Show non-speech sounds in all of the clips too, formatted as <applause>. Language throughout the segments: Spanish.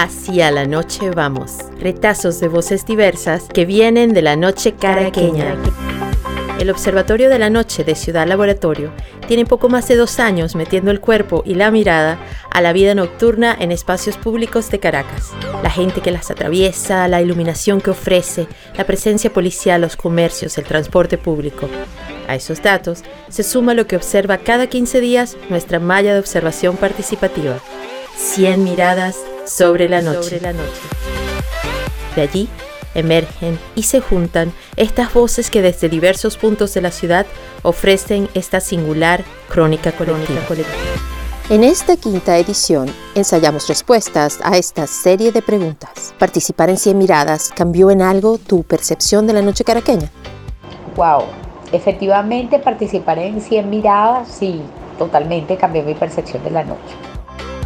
Hacia la noche vamos. Retazos de voces diversas que vienen de la noche caraqueña. El Observatorio de la Noche de Ciudad Laboratorio tiene poco más de dos años metiendo el cuerpo y la mirada a la vida nocturna en espacios públicos de Caracas. La gente que las atraviesa, la iluminación que ofrece, la presencia policial, los comercios, el transporte público. A esos datos se suma lo que observa cada 15 días nuestra malla de observación participativa. 100 miradas sobre la noche. De allí emergen y se juntan estas voces que desde diversos puntos de la ciudad ofrecen esta singular crónica colectiva. En esta quinta edición ensayamos respuestas a esta serie de preguntas. ¿Participar en 100 miradas cambió en algo tu percepción de la noche caraqueña? Wow, efectivamente participar en 100 miradas sí, totalmente cambió mi percepción de la noche.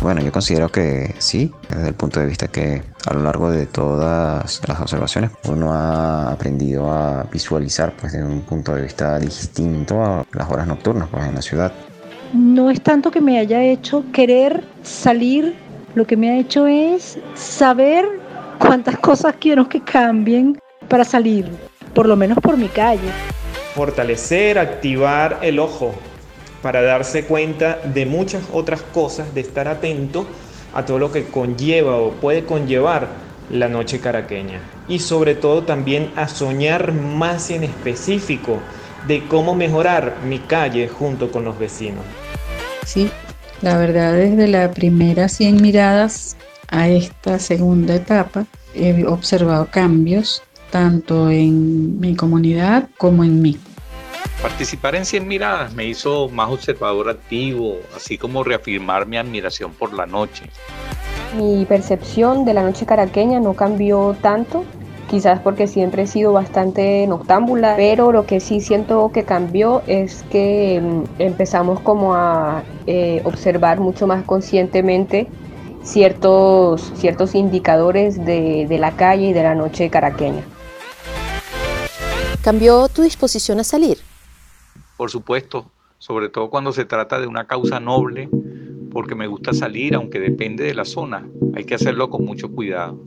Bueno, yo considero que sí, desde el punto de vista que a lo largo de todas las observaciones uno ha aprendido a visualizar pues, desde un punto de vista distinto a las horas nocturnas pues, en la ciudad. No es tanto que me haya hecho querer salir, lo que me ha hecho es saber cuántas cosas quiero que cambien para salir, por lo menos por mi calle. Fortalecer, activar el ojo, para darse cuenta de muchas otras cosas, de estar atento a todo lo que conlleva o puede conllevar la noche caraqueña. Y sobre todo también a soñar más en específico de cómo mejorar mi calle junto con los vecinos. Sí, la verdad desde la primera 100 miradas a esta segunda etapa he observado cambios tanto en mi comunidad como en mí. Participar en 100 miradas me hizo más observador activo, así como reafirmar mi admiración por la noche. Mi percepción de la noche caraqueña no cambió tanto, quizás porque siempre he sido bastante noctámbula, pero lo que sí siento que cambió es que mm, empezamos como a eh, observar mucho más conscientemente ciertos, ciertos indicadores de, de la calle y de la noche caraqueña. ¿Cambió tu disposición a salir? Por supuesto, sobre todo cuando se trata de una causa noble, porque me gusta salir, aunque depende de la zona. Hay que hacerlo con mucho cuidado.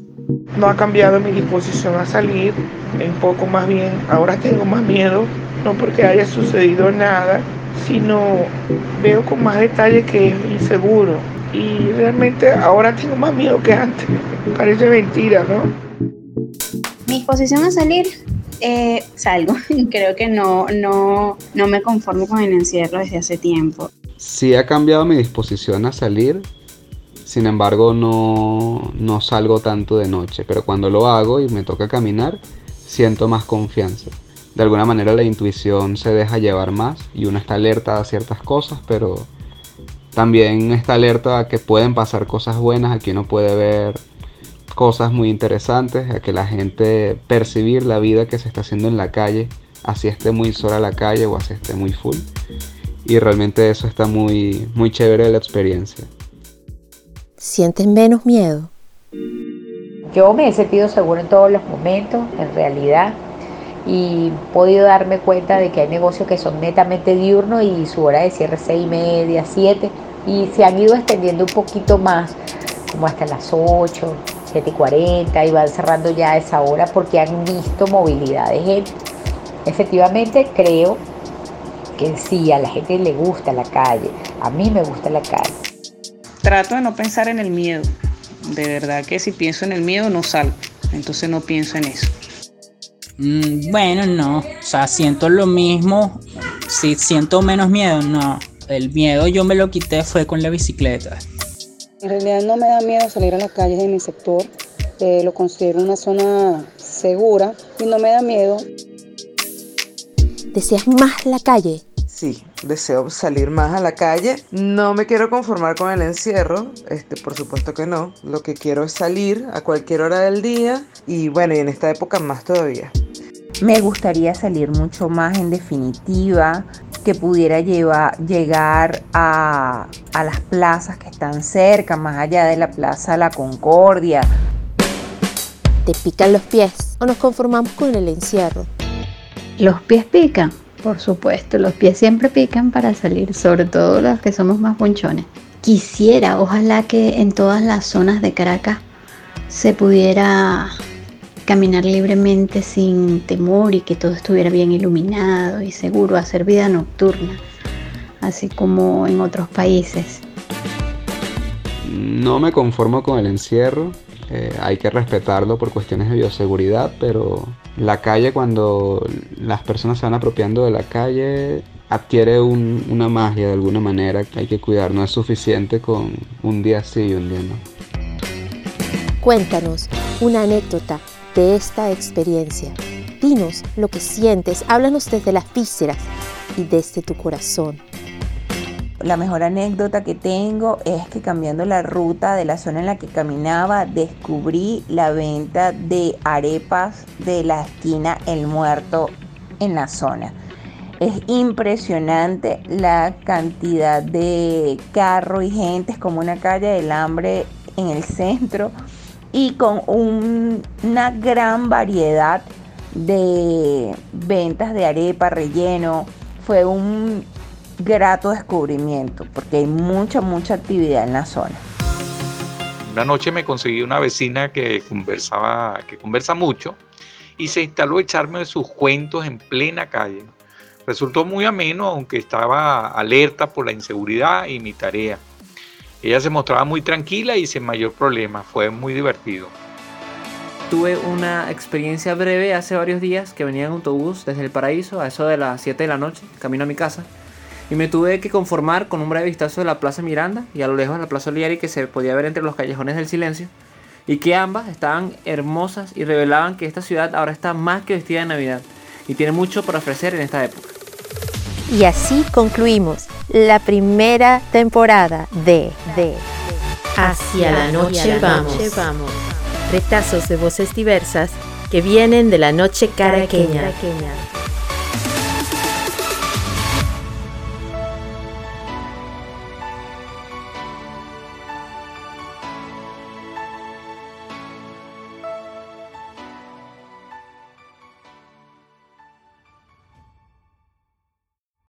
No ha cambiado mi disposición a salir, un poco más bien, ahora tengo más miedo, no porque haya sucedido nada, sino veo con más detalle que es inseguro. Y realmente ahora tengo más miedo que antes. Parece mentira, ¿no? Mi disposición a salir eh, salgo. <laughs> Creo que no, no, no me conformo con el encierro desde hace tiempo. Sí ha cambiado mi disposición a salir, sin embargo no, no salgo tanto de noche, pero cuando lo hago y me toca caminar, siento más confianza. De alguna manera la intuición se deja llevar más y uno está alerta a ciertas cosas, pero también está alerta a que pueden pasar cosas buenas, aquí uno puede ver cosas muy interesantes, a que la gente percibir la vida que se está haciendo en la calle, así esté muy sola la calle o así esté muy full. Y realmente eso está muy, muy chévere de la experiencia. ¿Sientes menos miedo? Yo me he sentido seguro en todos los momentos, en realidad, y he podido darme cuenta de que hay negocios que son netamente diurnos y su hora de cierre es seis y media, siete, y se han ido extendiendo un poquito más, como hasta las 8, 7 y 40 y van cerrando ya a esa hora porque han visto movilidad de gente. Efectivamente creo que sí, a la gente le gusta la calle, a mí me gusta la calle. Trato de no pensar en el miedo, de verdad que si pienso en el miedo no salgo, entonces no pienso en eso. Mm, bueno, no, o sea, siento lo mismo, si siento menos miedo, no, el miedo yo me lo quité fue con la bicicleta. En realidad no me da miedo salir a las calles de mi sector, eh, lo considero una zona segura y no me da miedo. ¿Deseas más la calle? Sí, deseo salir más a la calle. No me quiero conformar con el encierro, este, por supuesto que no. Lo que quiero es salir a cualquier hora del día y bueno, y en esta época más todavía. Me gustaría salir mucho más en definitiva, que pudiera llevar, llegar a, a las plazas que están cerca, más allá de la Plaza La Concordia. ¿Te pican los pies o nos conformamos con el encierro? Los pies pican, por supuesto, los pies siempre pican para salir, sobre todo los que somos más ponchones. Quisiera, ojalá que en todas las zonas de Caracas se pudiera caminar libremente sin temor y que todo estuviera bien iluminado y seguro, hacer vida nocturna, así como en otros países. No me conformo con el encierro, eh, hay que respetarlo por cuestiones de bioseguridad, pero la calle cuando las personas se van apropiando de la calle adquiere una magia de alguna manera que hay que cuidar, no es suficiente con un día sí y un día no. Cuéntanos una anécdota de esta experiencia. Dinos lo que sientes, háblanos desde las vísceras y desde tu corazón. La mejor anécdota que tengo es que cambiando la ruta de la zona en la que caminaba, descubrí la venta de arepas de la esquina El Muerto en la zona. Es impresionante la cantidad de carro y gente, es como una calle del hambre en el centro y con una gran variedad de ventas de arepa, relleno. Fue un grato descubrimiento porque hay mucha, mucha actividad en la zona. Una noche me conseguí una vecina que conversaba, que conversa mucho y se instaló a echarme sus cuentos en plena calle. Resultó muy ameno, aunque estaba alerta por la inseguridad y mi tarea. Ella se mostraba muy tranquila y sin mayor problema, fue muy divertido. Tuve una experiencia breve hace varios días que venía en autobús desde el paraíso a eso de las 7 de la noche, camino a mi casa, y me tuve que conformar con un breve vistazo de la Plaza Miranda y a lo lejos la Plaza Oliari que se podía ver entre los callejones del silencio, y que ambas estaban hermosas y revelaban que esta ciudad ahora está más que vestida de Navidad y tiene mucho por ofrecer en esta época. Y así concluimos la primera temporada de, de Hacia la noche, vamos. vamos. Retazos de voces diversas que vienen de la noche caraqueña.